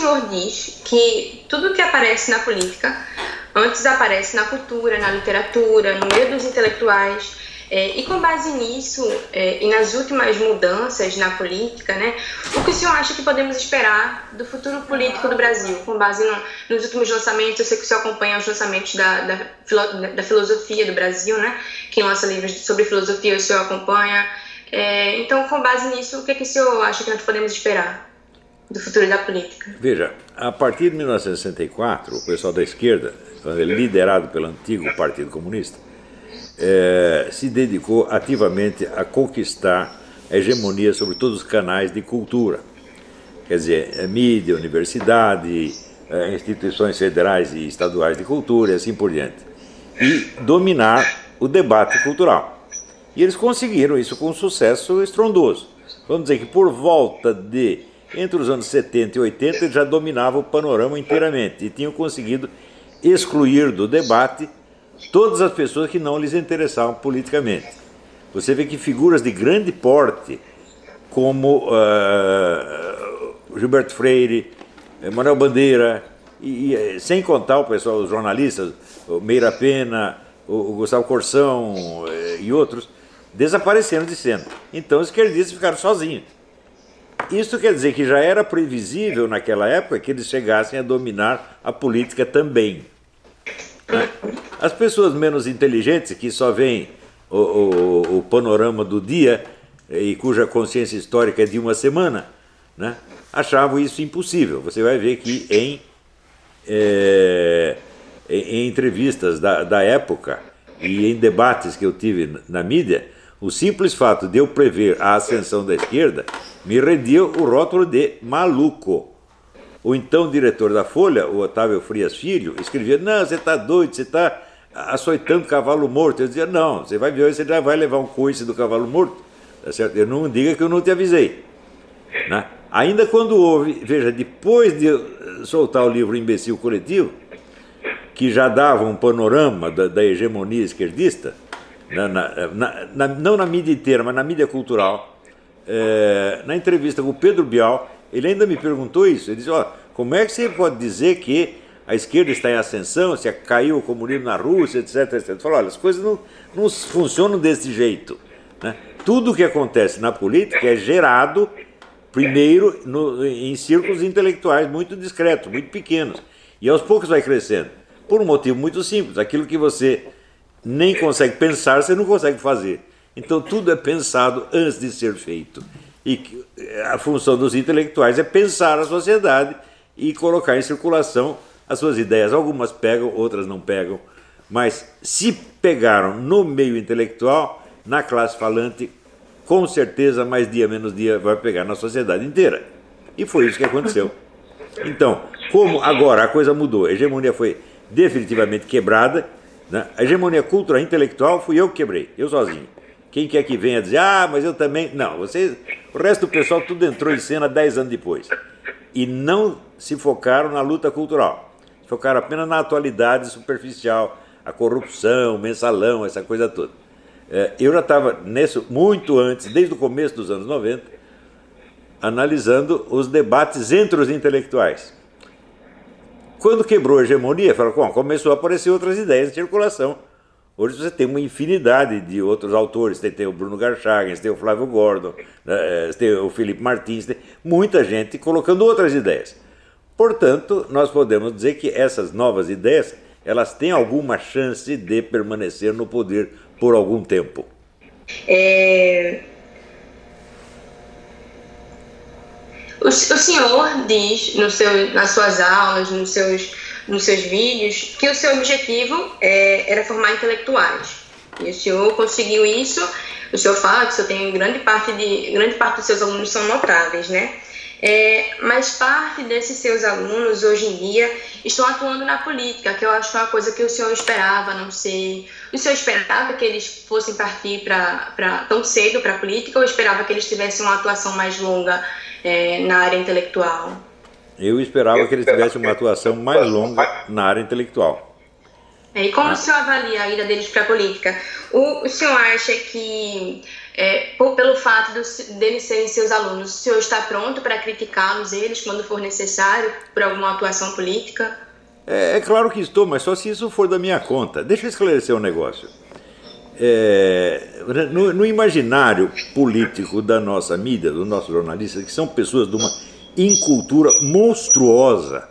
senhor diz que tudo que aparece na política antes aparece na cultura, na literatura, no meio dos intelectuais. É, e com base nisso é, e nas últimas mudanças na política, né, o que o senhor acha que podemos esperar do futuro político do Brasil, com base no, nos últimos lançamentos? Eu sei que o senhor acompanha os lançamentos da, da, da filosofia do Brasil, né? Quem lança livros sobre filosofia, o senhor acompanha. É, então, com base nisso, o que, que o senhor acha que nós podemos esperar do futuro da política? Veja, a partir de 1964, o pessoal da esquerda, liderado pelo antigo Partido Comunista, é, se dedicou ativamente a conquistar a hegemonia sobre todos os canais de cultura. Quer dizer, é mídia, universidade, é, instituições federais e estaduais de cultura e assim por diante. E dominar o debate cultural. E eles conseguiram isso com um sucesso estrondoso. Vamos dizer que por volta de entre os anos 70 e 80 eles já dominavam o panorama inteiramente e tinham conseguido excluir do debate todas as pessoas que não lhes interessavam politicamente. Você vê que figuras de grande porte, como uh, Gilberto Freire, Manuel Bandeira, e, e, eh, sem contar o pessoal, os jornalistas, o Meira Pena, o, o Gustavo Corsão eh, e outros, desapareceram de cena. Então os esquerdistas ficaram sozinhos. Isso quer dizer que já era previsível naquela época que eles chegassem a dominar a política também. Né? As pessoas menos inteligentes, que só veem o, o, o, panorama do dia e cuja consciência histórica é de uma semana, né? achavam isso impossível. Você vai ver que em, é, em, entrevistas da, da época e em debates que eu tive na mídia, o simples fato de eu prever a ascensão da esquerda me rendia o rótulo de maluco. O então diretor da Folha, o Otávio Frias Filho, escrevia: Não, você está doido, você está açoitando cavalo morto. Eu dizia: Não, você vai ver, você já vai levar um coice do cavalo morto. Tá certo? Eu não diga que eu não te avisei. Né? Ainda quando houve, veja, depois de soltar o livro Imbecil Coletivo, que já dava um panorama da, da hegemonia esquerdista, na, na, na, não na mídia inteira, mas na mídia cultural, é, na entrevista com o Pedro Bial, ele ainda me perguntou isso. Ele disse: ó, como é que você pode dizer que a esquerda está em ascensão, se caiu o comunismo na Rússia, etc, etc. Falou: olha, as coisas não, não funcionam desse jeito. Né? Tudo o que acontece na política é gerado, primeiro, no, em círculos intelectuais muito discretos, muito pequenos. E aos poucos vai crescendo. Por um motivo muito simples: aquilo que você nem consegue pensar, você não consegue fazer. Então tudo é pensado antes de ser feito. E a função dos intelectuais é pensar a sociedade e colocar em circulação as suas ideias. Algumas pegam, outras não pegam. Mas se pegaram no meio intelectual, na classe falante, com certeza, mais dia menos dia, vai pegar na sociedade inteira. E foi isso que aconteceu. Então, como agora a coisa mudou, a hegemonia foi definitivamente quebrada, né? a hegemonia cultural intelectual fui eu que quebrei, eu sozinho. Quem quer que venha dizer, ah, mas eu também. Não, você, o resto do pessoal tudo entrou em cena dez anos depois. E não se focaram na luta cultural. Focaram apenas na atualidade superficial, a corrupção, o mensalão, essa coisa toda. É, eu já estava nisso muito antes, desde o começo dos anos 90, analisando os debates entre os intelectuais. Quando quebrou a hegemonia, falou, começou a aparecer outras ideias em circulação Hoje você tem uma infinidade de outros autores, você tem o Bruno Garchagen, você tem o Flávio Gordon, né, você tem o Felipe Martins, tem muita gente colocando outras ideias. Portanto, nós podemos dizer que essas novas ideias, elas têm alguma chance de permanecer no poder por algum tempo. É... O, senhor diz no seu, nas suas aulas, nos seus nos seus vídeos que o seu objetivo é, era formar intelectuais. E o senhor conseguiu isso. O senhor fala que o senhor tem grande parte de grande parte dos seus alunos são notáveis, né? É, mas parte desses seus alunos hoje em dia estão atuando na política, que eu acho é uma coisa que o senhor esperava, não sei. O senhor esperava que eles fossem partir para tão cedo para a política ou esperava que eles tivessem uma atuação mais longa é, na área intelectual? Eu esperava que ele tivesse uma atuação mais longa na área intelectual. É, e como ah. o senhor avalia a ida deles para a política? O, o senhor acha que é, por, pelo fato de, deles serem seus alunos, o senhor está pronto para criticá-los, eles, quando for necessário, por alguma atuação política? É, é, claro que estou, mas só se isso for da minha conta. Deixa eu esclarecer um negócio. É, no, no, imaginário político da nossa mídia, dos nossos jornalistas, que são pessoas de uma incultura monstruosa,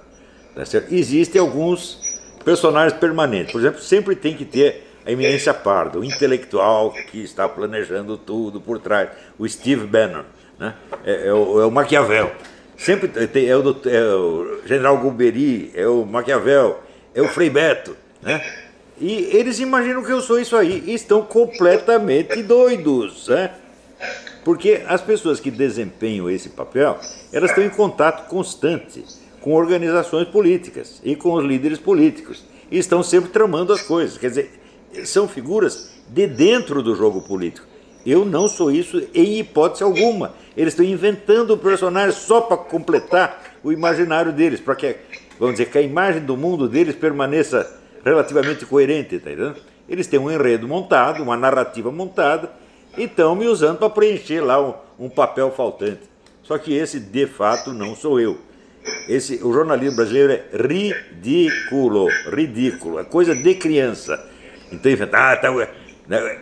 tá existem alguns personagens permanentes. Por exemplo, sempre tem que ter a eminência parda, o intelectual que está planejando tudo por trás, o Steve Bannon, né? é, é, o, é o Maquiavel. Sempre tem, é, o, é o General Golbery, é o Maquiavel, é o Frei Beto, né? E eles imaginam que eu sou isso aí e estão completamente doidos, né? Porque as pessoas que desempenham esse papel, elas estão em contato constante com organizações políticas e com os líderes políticos e estão sempre tramando as coisas. Quer dizer, são figuras de dentro do jogo político. Eu não sou isso em hipótese alguma. Eles estão inventando personagens só para completar o imaginário deles, para que, vamos dizer, que a imagem do mundo deles permaneça relativamente coerente, tá entendendo? Eles têm um enredo montado, uma narrativa montada, e estão me usando para preencher lá um, um, papel faltante. Só que esse, de fato, não sou eu. Esse, o jornalismo brasileiro é ridículo, ridículo, é coisa de criança. Então ah, tá,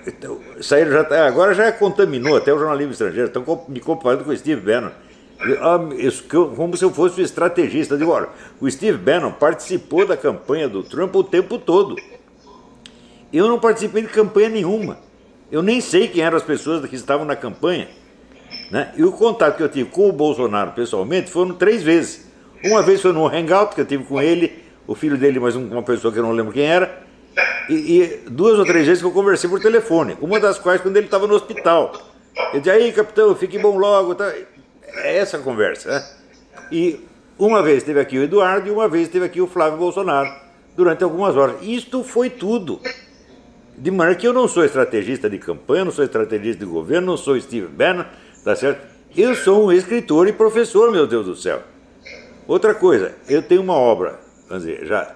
então, saíram já, tá, agora já contaminou até o jornalismo estrangeiro, estão me comparando com o Steve Bannon. Ah, como se eu fosse o estrategista. Eu digo, olha, o Steve Bannon participou da campanha do Trump o tempo todo. Eu não participei de campanha nenhuma. Eu nem sei quem eram as pessoas que estavam na campanha. Né? E o contato que eu tive com o Bolsonaro pessoalmente foram três vezes. Uma vez foi no Hangout, que eu tive com ele, o filho dele, mais uma pessoa que eu não lembro quem era. E, e, duas ou três vezes que eu conversei por telefone, uma das quais quando ele estava no hospital. Eu disse, aí capitão, fique bom logo. Tá? É essa a conversa. Né? E uma vez esteve aqui o Eduardo e uma vez esteve aqui o Flávio Bolsonaro, durante algumas horas. Isto foi tudo. De maneira que eu não sou estrategista de campanha, não sou estrategista de governo, não sou Steve Bannon, tá certo? Eu sou um escritor e professor, meu Deus do céu. Outra coisa, eu tenho uma obra, vamos dizer, já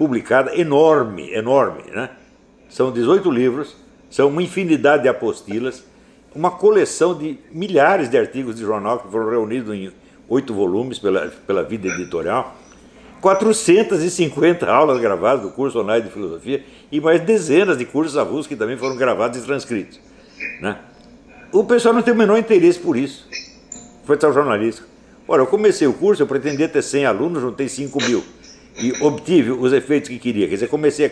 publicada, enorme, enorme, né? São 18 livros, são uma infinidade de apostilas, uma coleção de milhares de artigos de jornal que foram reunidos em oito volumes pela, pela vida editorial, 450 aulas gravadas do curso online de filosofia e mais dezenas de cursos avulsos que também foram gravados e transcritos. Né? O pessoal não tem o menor interesse por isso. Foi tal jornalista. Ora, eu comecei o curso, eu pretendia ter 100 alunos, juntei 5 mil e obtive os efeitos que queria. Quer dizer, comecei a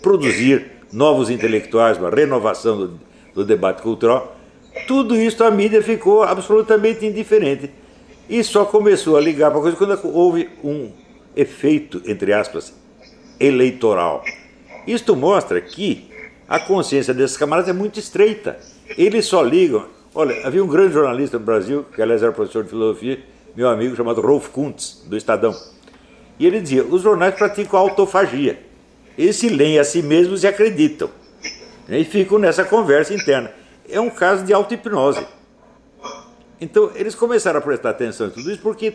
produzir novos intelectuais, uma renovação do, do debate cultural. Tudo isso a mídia ficou absolutamente indiferente e só começou a ligar para a coisa quando houve um efeito, entre aspas, eleitoral. Isto mostra que a consciência desses camaradas é muito estreita. Eles só ligam. Olha, havia um grande jornalista no Brasil, que aliás era professor de filosofia, meu amigo chamado Rolf Kuntz, do Estadão. E ele dizia: os jornais praticam autofagia. Eles se leem a si mesmos e acreditam. E ficam nessa conversa interna. É um caso de auto-hipnose. Então, eles começaram a prestar atenção em tudo isso porque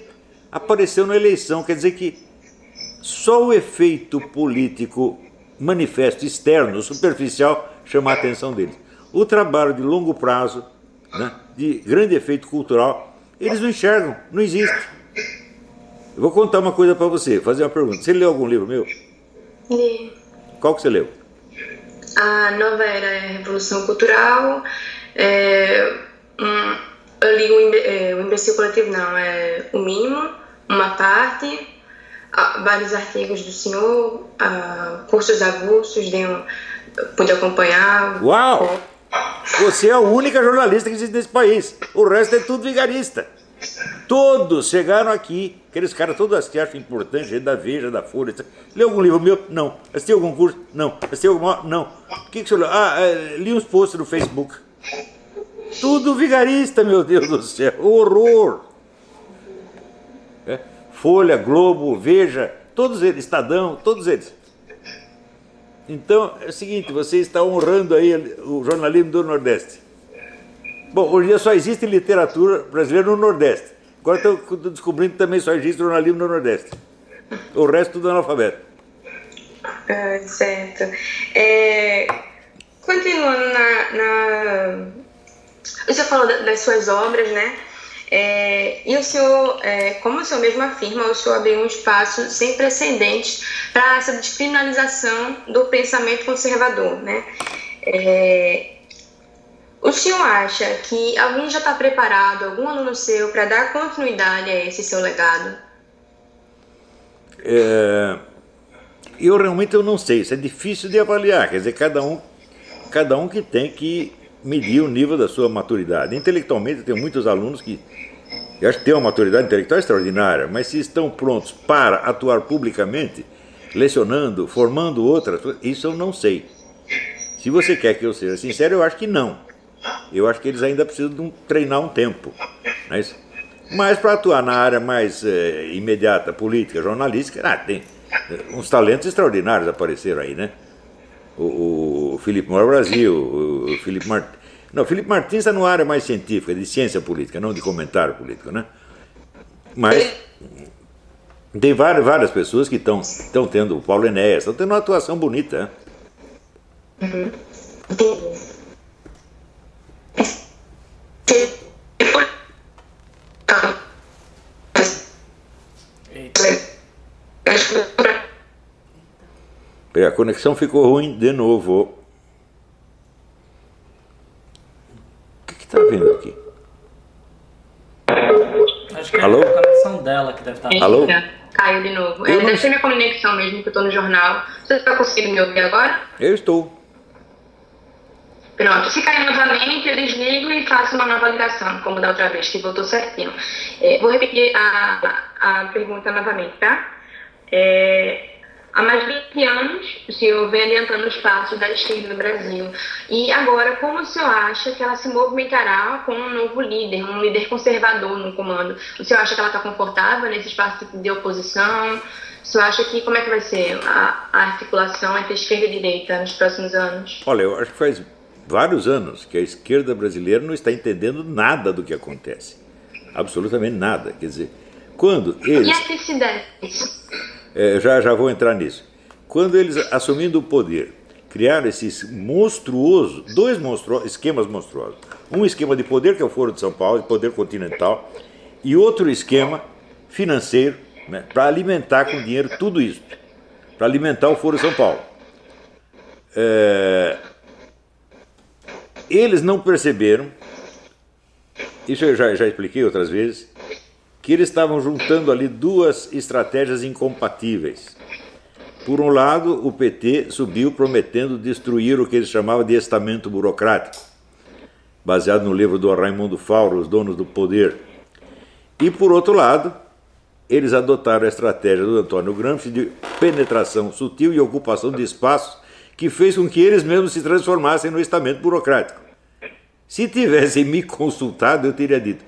apareceu na eleição. Quer dizer que só o efeito político manifesto, externo, superficial, chama a atenção deles. O trabalho de longo prazo, né, de grande efeito cultural, eles não enxergam, não existe. Eu vou contar uma coisa para você, fazer uma pergunta. Você leu algum livro meu? Li. Qual que você leu? A nova era é Revolução Cultural. É, um, eu li o, é, o Imbecil Coletivo, não, é o mínimo, uma parte, vários artigos do senhor, cursos avulsos, de um, pude acompanhar. Uau! Você é a única jornalista que existe nesse país. O resto é tudo vigarista. Todos chegaram aqui, aqueles caras todos que acham importante, da Veja, da Folha. Leu algum livro meu? Não. Assistiu algum curso? Não. Assistiu alguma? Não. O que, que você leu? Ah, é, li uns posts no Facebook. Tudo vigarista, meu Deus do céu. Horror. É? Folha, Globo, Veja, todos eles, Estadão, todos eles. Então, é o seguinte, você está honrando aí o jornalismo do Nordeste. Bom, hoje em dia só existe literatura brasileira no Nordeste. Agora estou descobrindo que também só existe jornalismo no Nordeste. O resto tudo analfabeto. Ah, certo. É, continuando na, na, o senhor falou das suas obras, né? É, e o senhor, é, como o senhor mesmo afirma, o senhor abriu um espaço sem precedentes para essa descriminalização do pensamento conservador, né? É, o senhor acha que alguém já está preparado, algum aluno seu, para dar continuidade a esse seu legado? É, eu realmente eu não sei, isso é difícil de avaliar, quer dizer, cada um, cada um que tem que medir o nível da sua maturidade. Intelectualmente, eu tenho muitos alunos que eu acho que têm uma maturidade intelectual extraordinária, mas se estão prontos para atuar publicamente, lecionando, formando outras, isso eu não sei. Se você quer que eu seja sincero, eu acho que não. Eu acho que eles ainda precisam de um, treinar um tempo. Mas, mas para atuar na área mais é, imediata, política, jornalística, ah, tem uns talentos extraordinários apareceram aí, né? O, o Felipe Moro Brasil, o Felipe Martins. Não, Felipe Martins está numa área mais científica, de ciência política, não de comentário político, né? Mas tem várias, várias pessoas que estão tendo, o Paulo Enéas, estão tendo uma atuação bonita, né? Uhum. A conexão ficou ruim de novo. O que está vendo aqui? Acho que Alô? é a conexão dela que deve estar. Tá... Alô? Caiu de novo. É, deve ser minha conexão mesmo, que eu estou no jornal. Você está conseguindo me ouvir agora? Eu estou. Pronto, se cair novamente, eu desligo e faço uma nova ligação, como da outra vez, que voltou certinho. É, vou repetir a, a pergunta novamente, tá? É, há mais de 20 anos, o senhor vem adiantando os passos da esquerda no Brasil. E agora, como o senhor acha que ela se movimentará com um novo líder, um líder conservador no comando? O senhor acha que ela está confortável nesse espaço de oposição? O senhor acha que como é que vai ser a, a articulação entre esquerda e direita nos próximos anos? Olha, eu acho que faz vários anos que a esquerda brasileira não está entendendo nada do que acontece. Absolutamente nada. Quer dizer, quando eles. E as dissidentes? É, já, já vou entrar nisso. Quando eles, assumindo o poder, criaram esses monstruosos, dois monstruosos, esquemas monstruosos. Um esquema de poder, que é o Foro de São Paulo, de poder continental, e outro esquema financeiro, né, para alimentar com dinheiro tudo isso, para alimentar o Foro de São Paulo. É, eles não perceberam, isso eu já, já expliquei outras vezes, que eles estavam juntando ali duas estratégias incompatíveis. Por um lado, o PT subiu prometendo destruir o que eles chamavam de estamento burocrático, baseado no livro do Raimundo Fauro, Os Donos do Poder. E por outro lado, eles adotaram a estratégia do Antônio Gramsci de penetração sutil e ocupação de espaços que fez com que eles mesmos se transformassem no estamento burocrático. Se tivessem me consultado, eu teria dito: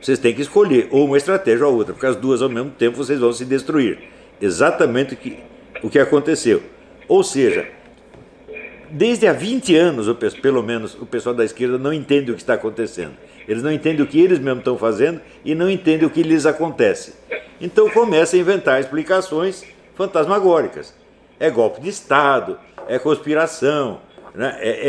vocês têm que escolher ou uma estratégia ou outra, porque as duas ao mesmo tempo vocês vão se destruir. Exatamente o que, o que aconteceu. Ou seja, desde há 20 anos, pelo menos, o pessoal da esquerda não entende o que está acontecendo. Eles não entendem o que eles mesmos estão fazendo e não entendem o que lhes acontece. Então começa a inventar explicações fantasmagóricas. É golpe de Estado, é conspiração, né? é, é